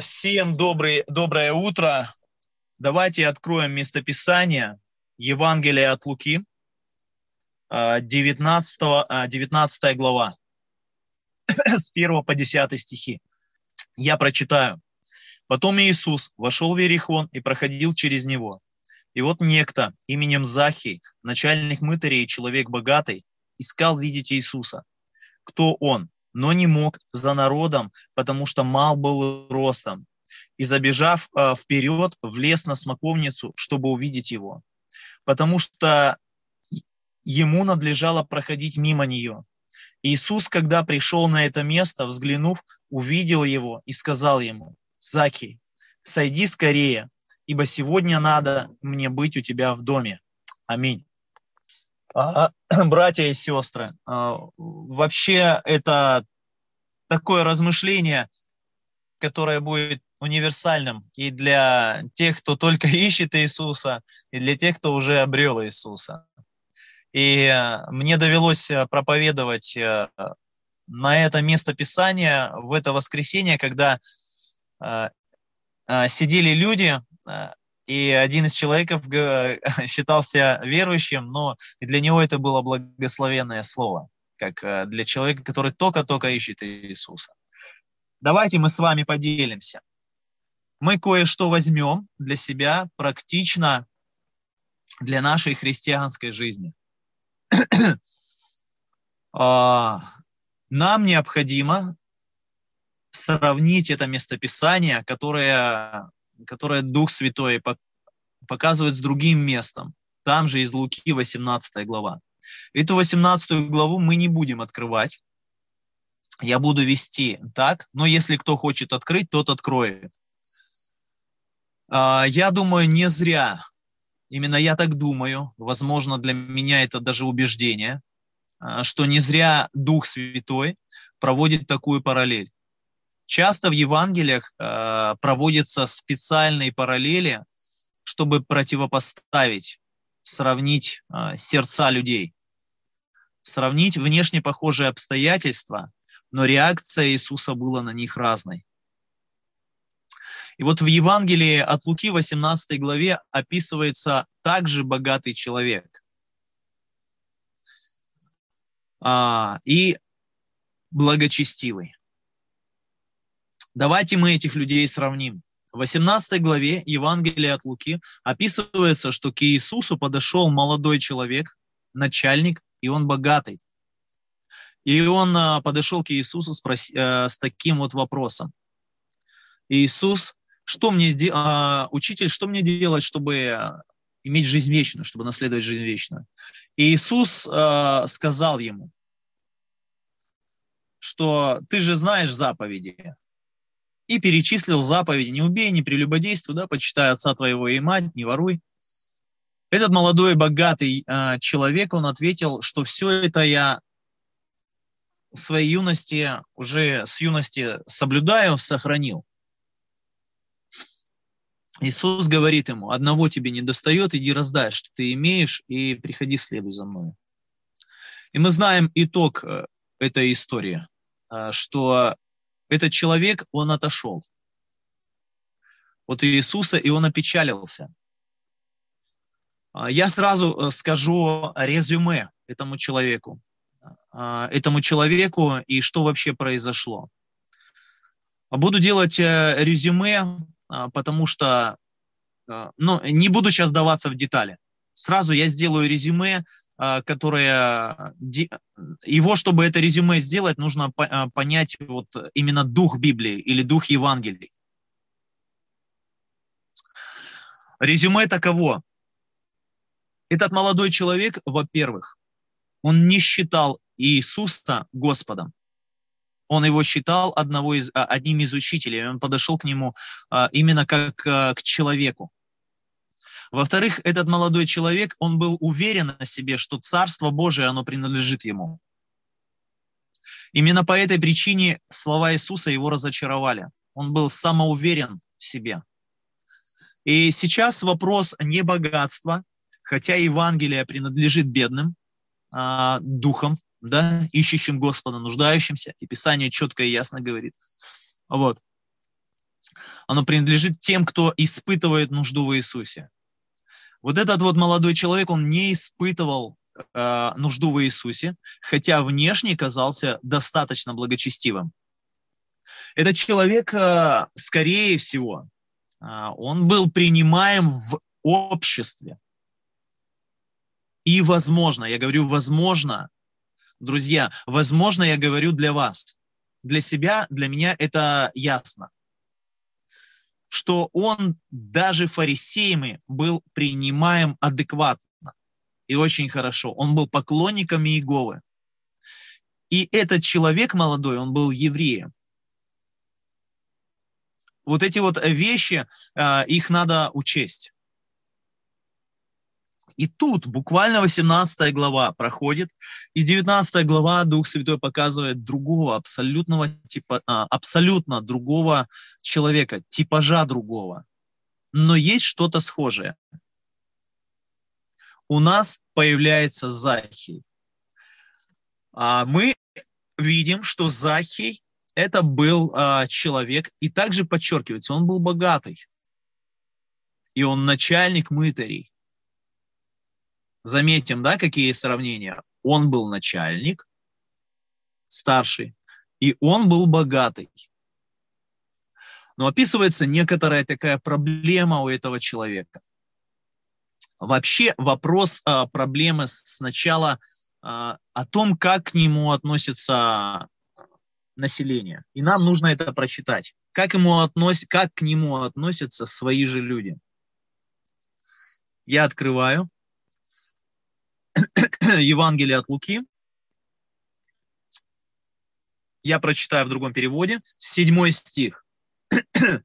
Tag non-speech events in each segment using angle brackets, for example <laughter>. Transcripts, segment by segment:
Всем добрый, доброе утро. Давайте откроем местописание Евангелия от Луки, 19, а, 19 а, глава, <coughs> с 1 по 10 стихи. Я прочитаю. Потом Иисус вошел в Иерихон и проходил через него. И вот некто именем Захий, начальник мытарей и человек богатый, искал видеть Иисуса. Кто он? Но не мог за народом, потому что мал был ростом. И забежав э, вперед, влез на смоковницу, чтобы увидеть его, потому что ему надлежало проходить мимо нее. Иисус, когда пришел на это место, взглянув, увидел его и сказал ему, «Закий, сойди скорее, ибо сегодня надо мне быть у тебя в доме». Аминь. А, <clears throat> братья и сестры, а, вообще это такое размышление, которое будет универсальным и для тех, кто только <laughs> ищет Иисуса, и для тех, кто уже обрел Иисуса. И а, мне довелось проповедовать на это место Писания в это воскресенье, когда сидели люди, и один из человеков <laughs> считался верующим, но для него это было благословенное слово, как э, для человека, который только-только ищет Иисуса. Давайте мы с вами поделимся. Мы кое-что возьмем для себя практично для нашей христианской жизни. <clears throat> А, нам необходимо сравнить это местописание, которое которое Дух Святой показывает с другим местом. Там же из Луки 18 глава. Эту 18 главу мы не будем открывать. Я буду вести так, но если кто хочет открыть, тот откроет. А, я думаю, не зря, именно я так думаю, возможно, для меня это даже убеждение, а, что не зря Дух Святой проводит такую параллель. Часто в Евангелиях э, проводятся специальные параллели, чтобы противопоставить, сравнить э, сердца людей, сравнить внешне похожие обстоятельства, но реакция Иисуса была на них разной. И вот в Евангелии от Луки 18 главе описывается также богатый человек. А, и благочестивый. Давайте мы этих людей сравним. В 18 главе Евангелия от Луки описывается, что к Иисусу подошел молодой человек, начальник, и он богатый. И он а, подошел к Иисусу спроси, э, с таким вот вопросом. Иисус, что мне сделать, учитель, что мне делать, чтобы иметь жизнь вечную, чтобы наследовать жизнь вечную? И Иисус э, сказал ему, что ты же знаешь заповеди и перечислил заповеди «Не убей, не прелюбодействуй, да, почитай отца твоего и мать, не воруй». Этот молодой богатый э, человек, он ответил, что все это я в своей юности, уже с юности соблюдаю, сохранил. Иисус говорит ему, одного тебе не достает, иди раздай, что ты имеешь, и приходи, следуй за мной. И мы знаем итог э, этой истории, э, что этот человек, он отошел от Иисуса, и он опечалился. А, я сразу э, скажу резюме этому человеку, а, этому человеку и что вообще произошло. Буду делать э, резюме, а, потому что ну, не буду сейчас даваться в детали. Сразу я сделаю резюме а, которое его, чтобы это резюме сделать, нужно а, понять вот именно дух Библии или дух Евангелий. Резюме таково. Этот молодой человек, во-первых, он не считал Иисуса Господом. Он его считал одного из, а, одним из учителей. Он подошел к нему именно как к человеку. Во-вторых, этот молодой человек, он был уверен о себе, что Царство Божие, оно принадлежит ему. Именно по этой причине слова Иисуса его разочаровали. Он был самоуверен в себе. И сейчас вопрос не богатства, хотя Евангелие принадлежит бедным а, духом, да, ищущим Господа, нуждающимся, и Писание четко и ясно говорит. Вот. оно принадлежит тем, кто испытывает нужду в Иисусе. Вот этот вот молодой человек, он не испытывал э, нужду в Иисусе, хотя внешне казался достаточно благочестивым. Этот человек, э, скорее всего, э, он был принимаем в обществе. И возможно, я говорю возможно, друзья, возможно, я говорю для вас. Для себя, для меня это ясно что он даже фарисеями был принимаем адекватно и очень хорошо. Он был поклонником Иеговы. И этот человек молодой, он был евреем. Вот эти вот вещи, а, их надо учесть. И тут буквально 18 глава проходит, и 19 глава Дух Святой показывает другого, абсолютного типа, а, абсолютно другого человека, типажа другого. Но есть что-то схожее. У нас появляется Захий. А мы видим, что Захий это был а, человек, и также подчеркивается, он был богатый. И он начальник мытарей. Заметим, да, какие сравнения. Он был начальник, старший, и он был богатый. Но описывается некоторая такая проблема у этого человека. Вообще вопрос а, проблемы сначала а, о том, как к нему относится население. И нам нужно это прочитать. Как, ему относ... как к нему относятся свои же люди. Я открываю <coughs> Евангелие от Луки. Я прочитаю в другом переводе. Седьмой стих. <coughs>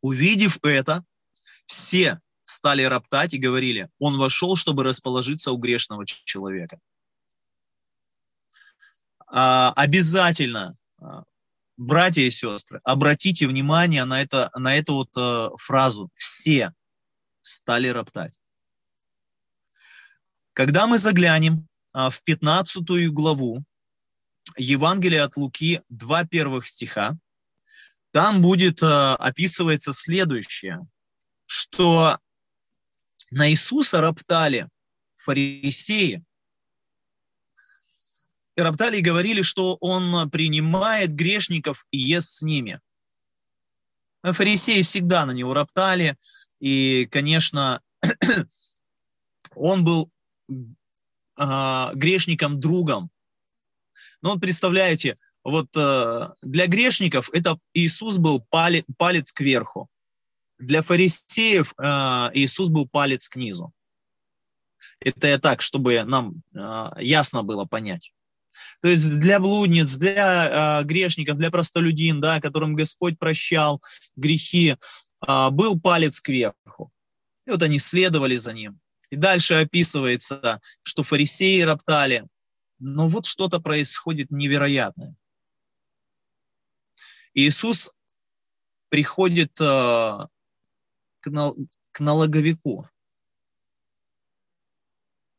Увидев это, все стали роптать и говорили, он вошел, чтобы расположиться у грешного человека. А, обязательно, а, братья и сестры, обратите внимание на, это, на эту вот а, фразу. Все стали роптать. Когда мы заглянем а, в 15 главу Евангелия от Луки, два первых стиха, там будет а, описывается следующее, что на Иисуса роптали фарисеи, и роптали и говорили, что он принимает грешников и ест с ними. Фарисеи всегда на него роптали, и, конечно, <clears throat> он был э, грешникам другом. Но вот представляете, вот э, для грешников это Иисус был палец, палец кверху. Для фарисеев э, Иисус был палец к низу. Это я так, чтобы нам э, ясно было понять. То есть для блудниц, для э, грешников, для простолюдин, да, которым Господь прощал грехи, э, был палец кверху. И вот они следовали за ним. И дальше описывается, что фарисеи роптали. Но вот что-то происходит невероятное. Иисус приходит э, к, нал, к налоговику.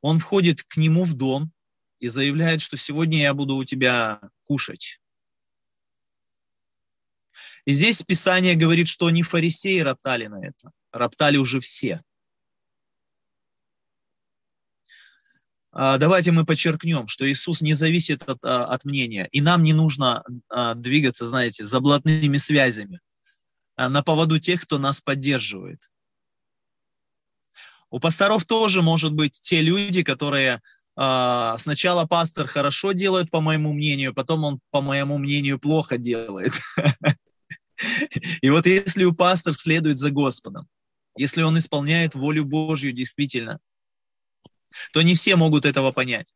Он входит к нему в дом и заявляет, что сегодня я буду у тебя кушать. И здесь Писание говорит, что не фарисеи роптали на это, роптали уже все. Давайте мы подчеркнем, что Иисус не зависит от, а, от мнения, и нам не нужно а, двигаться, знаете, за блатными связями на поводу тех, кто нас поддерживает. У пасторов тоже может быть те люди, которые сначала пастор хорошо делает, по моему мнению, потом он, по моему мнению, плохо делает. <laughs> И вот если у пастор следует за Господом, если он исполняет волю Божью действительно, то не все могут этого понять.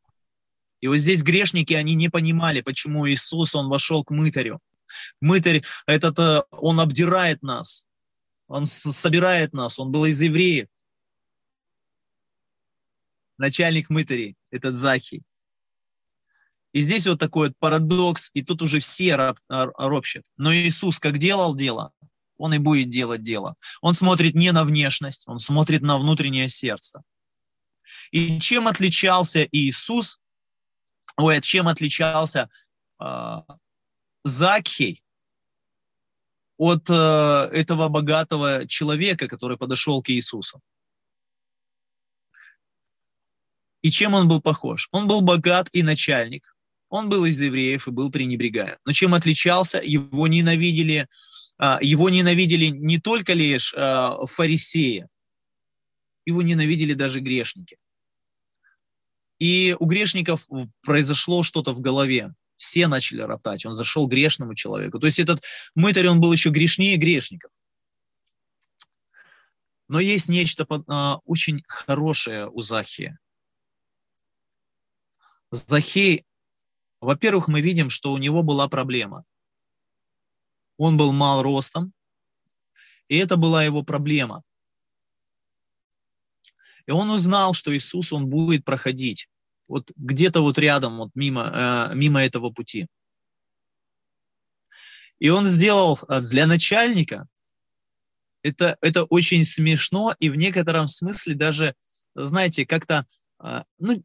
И вот здесь грешники, они не понимали, почему Иисус, Он вошел к мытарю. Мытарь, этот, э, он обдирает нас, он собирает нас, он был из евреев. Начальник мытарей, этот Захий. И здесь вот такой вот парадокс, и тут уже все ропщат. Но Иисус как делал дело, он и будет делать дело. Он смотрит не на внешность, он смотрит на внутреннее сердце. И чем отличался Иисус, ой, чем отличался э, Закхей от э, этого богатого человека, который подошел к Иисусу. И чем он был похож? Он был богат и начальник. Он был из евреев и был пренебрегаем. Но чем отличался? Его ненавидели, а, его ненавидели не только лишь а, фарисеи, его ненавидели даже грешники. И у грешников произошло что-то в голове. Все начали роптать. Он зашел грешному человеку. То есть этот мытарь, он был еще грешнее грешников. Но есть нечто а, очень хорошее у Захия. Захей, во-первых, мы видим, что у него была проблема. Он был мал ростом, и это была его проблема. И он узнал, что Иисус, он будет проходить вот где-то вот рядом, вот мимо, э, мимо этого пути. И он сделал э, для начальника, это, это очень смешно и в некотором смысле даже, знаете, как-то, э, ну,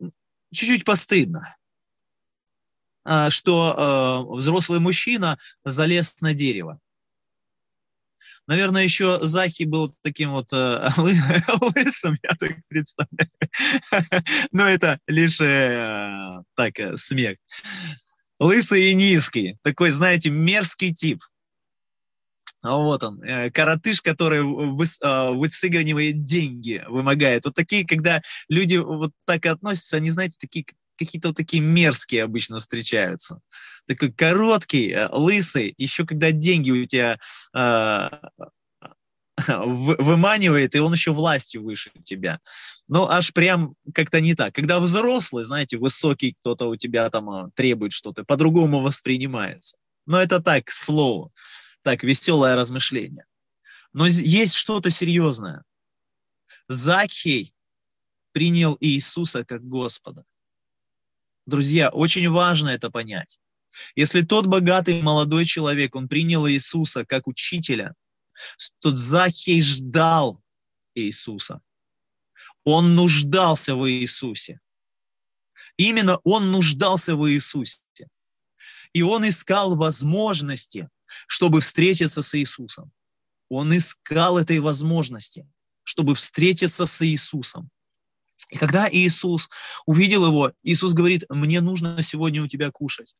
чуть-чуть постыдно, а, что а, взрослый мужчина залез на дерево. Наверное, еще Захи был таким вот э, <laughs> лысым, я так представляю. <laughs> Но это лишь э, так, э, смех. Лысый и низкий. Такой, знаете, мерзкий тип. А вот он, э, коротыш, который а, выцыгивает деньги, вымогает. Вот такие, когда люди вот так относятся, они, знаете, такие какие-то такие мерзкие обычно встречаются. Такой короткий, э, лысый, еще когда деньги у тебя э, <laughs> выманивает, и он еще властью выше тебя. Ну, аж прям как-то не так. Когда взрослый, знаете, высокий кто-то у тебя там требует что-то, по-другому воспринимается. Но это так, к слову так, веселое размышление. Но есть что-то серьезное. Закхей принял Иисуса как Господа. Друзья, очень важно это понять. Если тот богатый молодой человек, он принял Иисуса как учителя, то Закхей ждал Иисуса. Он нуждался в Иисусе. Именно он нуждался в Иисусе. И он искал возможности чтобы встретиться с Иисусом. Он искал этой возможности, чтобы встретиться с Иисусом. И когда Иисус увидел его, Иисус говорит, мне нужно сегодня у тебя кушать.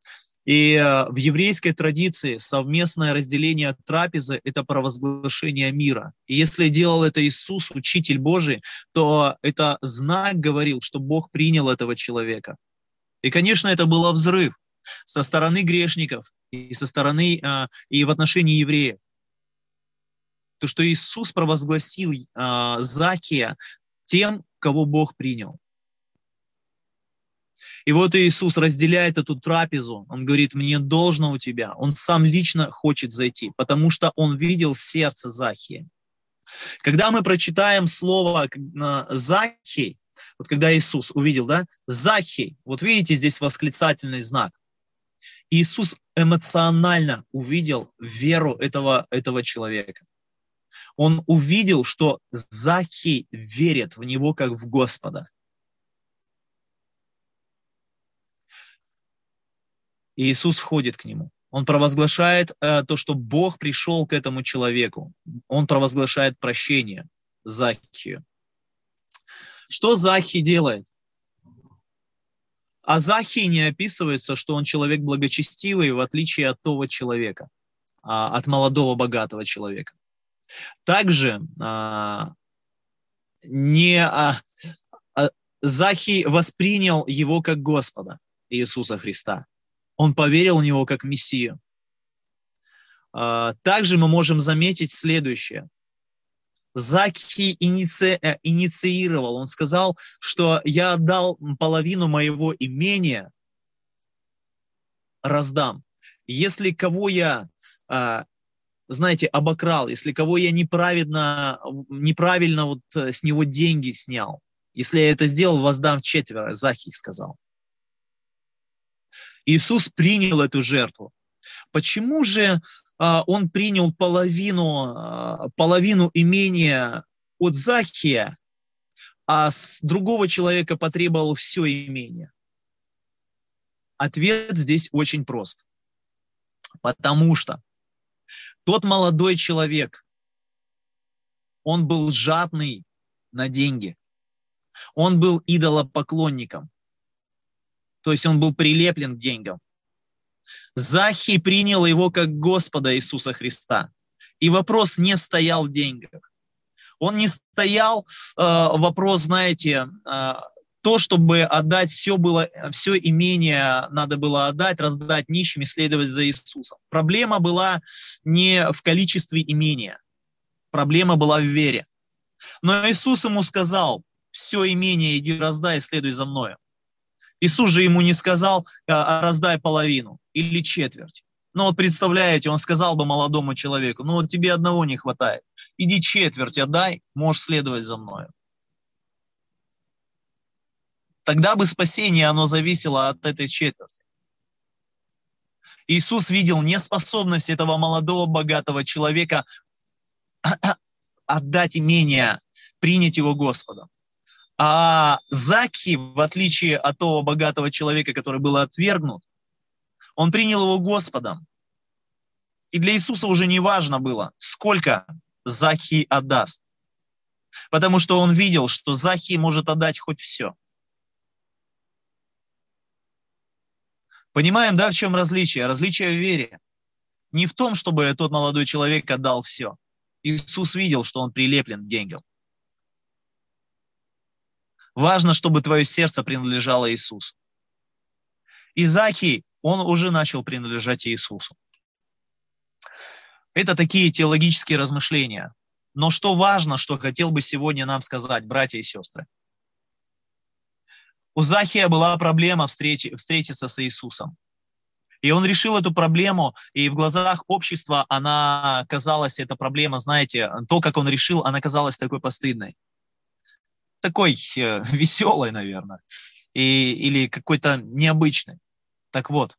И э, в еврейской традиции совместное разделение трапезы – это провозглашение мира. И если делал это Иисус, Учитель Божий, то это знак говорил, что Бог принял этого человека. И, конечно, это был взрыв со стороны грешников, и со стороны, а, и в отношении евреев. То, что Иисус провозгласил а, Закия тем, кого Бог принял. И вот Иисус разделяет эту трапезу. Он говорит, мне должно у тебя. Он сам лично хочет зайти, потому что он видел сердце Захия. Когда мы прочитаем слово Захий, вот когда Иисус увидел, да, Захий, вот видите здесь восклицательный знак. Иисус эмоционально увидел веру этого, этого человека. Он увидел, что Захий верит в него как в Господа. И Иисус входит к нему. Он провозглашает э, то, что Бог пришел к этому человеку. Он провозглашает прощение Захию. Что Захий делает? А Захий не описывается, что он человек благочестивый, в отличие от того человека, а, от молодого богатого человека. Также а, не а, Захий воспринял его как Господа Иисуса Христа. Он поверил в него как Мессию. Также мы можем заметить следующее. Заки иници, э, инициировал. Он сказал, что я отдал половину моего имения, раздам. Если кого я, а, знаете, обокрал, если кого я неправильно, неправильно вот э, с него деньги снял, если я это сделал, воздам четверо, Захий сказал. Иисус принял эту жертву. Почему же а, он принял половину, а, половину имения от Захия, а с другого человека потребовал все имение? Ответ здесь очень прост. Потому что Тот молодой человек, он был жадный на деньги. Он был идолопоклонником. То есть он был прилеплен к деньгам. Захий принял его как Господа Иисуса Христа. И вопрос не стоял в деньгах. Он не стоял, э, вопрос, знаете, э, то, чтобы отдать все было, все имение надо было отдать, раздать нищим и следовать за Иисусом. Проблема была не в количестве имения, проблема была в вере. Но Иисус ему сказал, все имение иди раздай следуй за мною. Иисус же ему не сказал, а, а раздай половину или четверть. Ну вот представляете, он сказал бы молодому человеку, ну вот тебе одного не хватает, иди четверть отдай, можешь следовать за мною. Тогда бы спасение, оно зависело от этой четверти. Иисус видел неспособность этого молодого богатого человека отдать имение, принять его Господом. А Заки, в отличие от того богатого человека, который был отвергнут, он принял его Господом. И для Иисуса уже не важно было, сколько Заки отдаст. Потому что он видел, что Заки может отдать хоть все – Понимаем, да, в чем различие? Различие в вере. Не в том, чтобы тот молодой человек отдал все. Иисус видел, что он прилеплен к деньгам. Важно, чтобы твое сердце принадлежало Иисусу. Изакий, он уже начал принадлежать Иисусу. Это такие теологические размышления. Но что важно, что хотел бы сегодня нам сказать, братья и сестры – у Захия была проблема встречи, встретиться с Иисусом. И он решил эту проблему, и в глазах общества она казалась, эта проблема, знаете, то, как он решил, она казалась такой постыдной. Такой э, <laughs> веселой, наверное, и, или какой-то необычной. Так вот,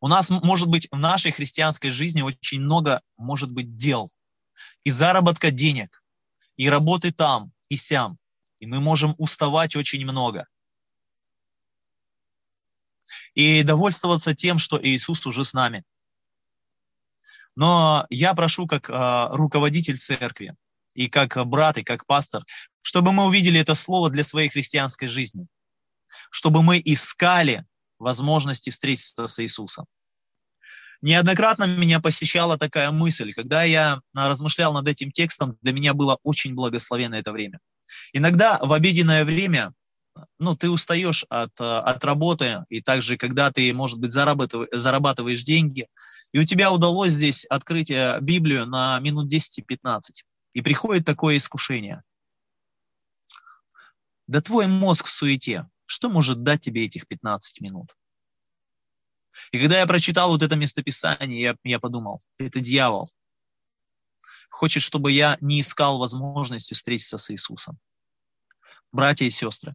у нас, может быть, в нашей христианской жизни очень много, может быть, дел. И заработка денег, и работы там, и сям и мы можем уставать очень много. И довольствоваться тем, что Иисус уже с нами. Но я прошу, как э, руководитель церкви, и как брат, и как пастор, чтобы мы увидели это слово для своей христианской жизни, чтобы мы искали возможности встретиться с Иисусом. Неоднократно меня посещала такая мысль, когда я размышлял над этим текстом, для меня было очень благословенно это время – Иногда в обеденное время ну, ты устаешь от, от работы, и также, когда ты, может быть, зарабатываешь, зарабатываешь деньги, и у тебя удалось здесь открыть э, Библию на минут 10-15, и приходит такое искушение. Да твой мозг в суете, что может дать тебе этих 15 минут? И когда я прочитал вот это местописание, я, я подумал, это дьявол. Хочет, чтобы я не искал возможности встретиться с Иисусом братья и сестры,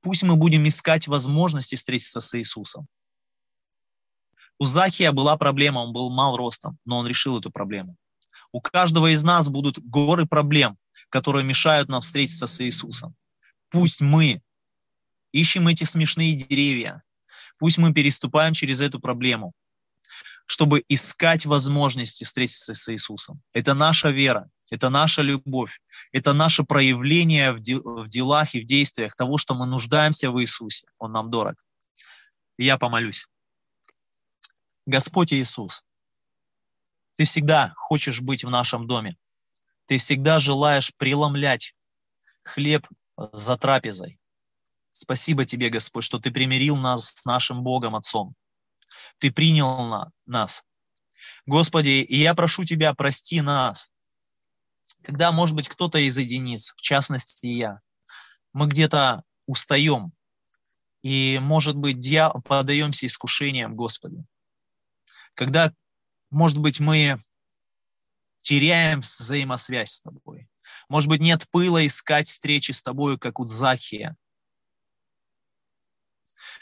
пусть мы будем искать возможности встретиться с Иисусом. У Захия была проблема, он был мал ростом, но он решил эту проблему. У каждого из нас будут горы проблем, которые мешают нам встретиться с Иисусом. Пусть мы ищем эти смешные деревья, пусть мы переступаем через эту проблему, чтобы искать возможности встретиться с Иисусом. Это наша вера, это наша любовь, это наше проявление в, де, в делах и в действиях того, что мы нуждаемся в Иисусе. Он нам дорог. я помолюсь. Господь Иисус, Ты всегда хочешь быть в нашем доме. Ты всегда желаешь преломлять хлеб за трапезой. Спасибо Тебе, Господь, что Ты примирил нас с нашим Богом Отцом. Ты принял на, нас. Господи, и я прошу Тебя, прости нас, когда, может быть, кто-то из единиц, в частности я, мы где-то устаем, и, может быть, дья... подаемся искушениям Господи. Когда, может быть, мы теряем взаимосвязь с Тобой. Может быть, нет пыла искать встречи с Тобой, как у Захия.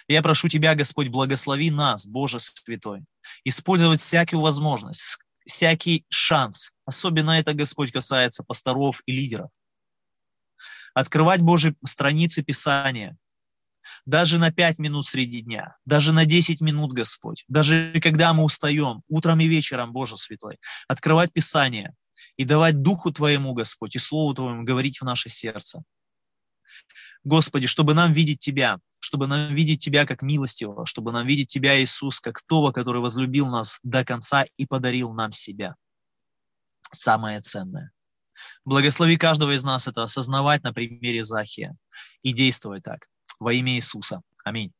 Я прошу Тебя, Господь, благослови нас, Боже Святой, использовать всякую возможность, всякий шанс. Особенно это, Господь, касается пасторов и лидеров. Открывать Божьи страницы Писания, даже на 5 минут среди дня, даже на 10 минут, Господь, даже когда мы устаем, утром и вечером, Боже Святой, открывать Писание и давать Духу Твоему, Господь, и Слову Твоему говорить в наше сердце. Господи, чтобы нам видеть Тебя, чтобы нам видеть Тебя как милостивого, чтобы нам видеть Тебя, Иисус, как того, который возлюбил нас до конца и подарил нам себя. Самое ценное. Благослови каждого из нас это осознавать на примере Захия и действовать так. Во имя Иисуса. Аминь.